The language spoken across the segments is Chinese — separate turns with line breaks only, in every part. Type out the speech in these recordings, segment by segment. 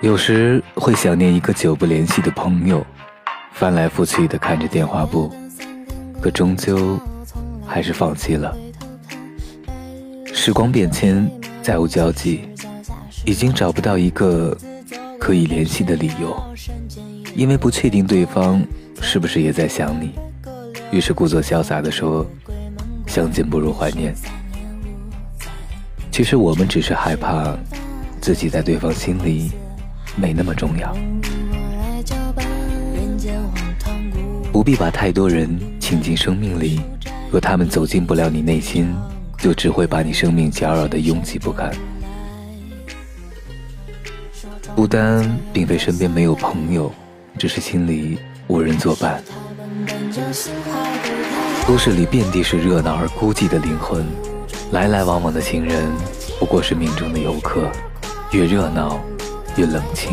有时会想念一个久不联系的朋友，翻来覆去的看着电话簿，可终究还是放弃了。时光变迁，再无交集，已经找不到一个可以联系的理由，因为不确定对方是不是也在想你，于是故作潇洒的说：“相见不如怀念。”其实我们只是害怕自己在对方心里。没那么重要，不必把太多人请进生命里。若他们走进不了你内心，就只会把你生命搅扰的拥挤不堪。孤单并非身边没有朋友，只是心里无人作伴。都市里遍地是热闹而孤寂的灵魂，来来往往的行人不过是命中的游客，越热闹。越冷清，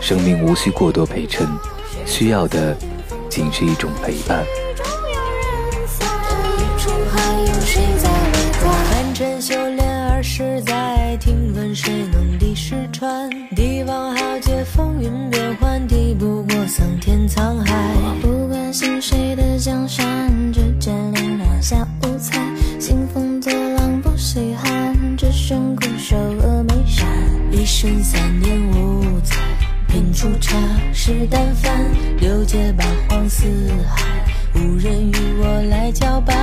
生命无需过多陪衬，需要的仅是一种陪伴。
凡尘修炼，而是在听闻谁能敌石川？一生三年五载，品出茶是淡饭，六界八荒四海，无人与我来交伴。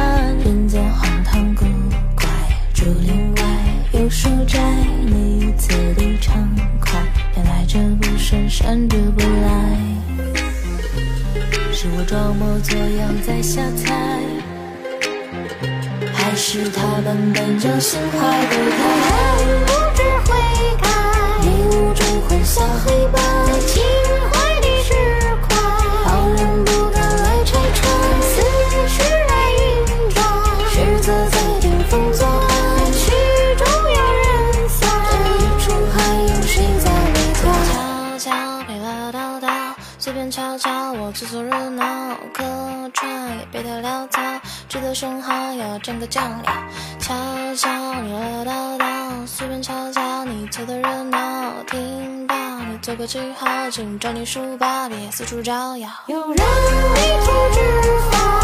人间荒唐古怪，竹林外有书斋，你此地畅快，偏来这不是山之不来。
是我装模作样在瞎猜，还是他们本就心怀不开？
小黑板，在情怀的石块，好人不敢来拆穿，思绪来运转，实则在顶风作案，曲终有人散。这一处还有谁在围观？
悄悄陪我叨叨，随便瞧瞧，我凑凑热闹，客串也别太潦草，值得生蚝要整个酱料。悄悄你唠叨叨，随便瞧瞧，你凑的热闹，听。做个记号，请找你书包，别四处招摇。
有人迷途知返，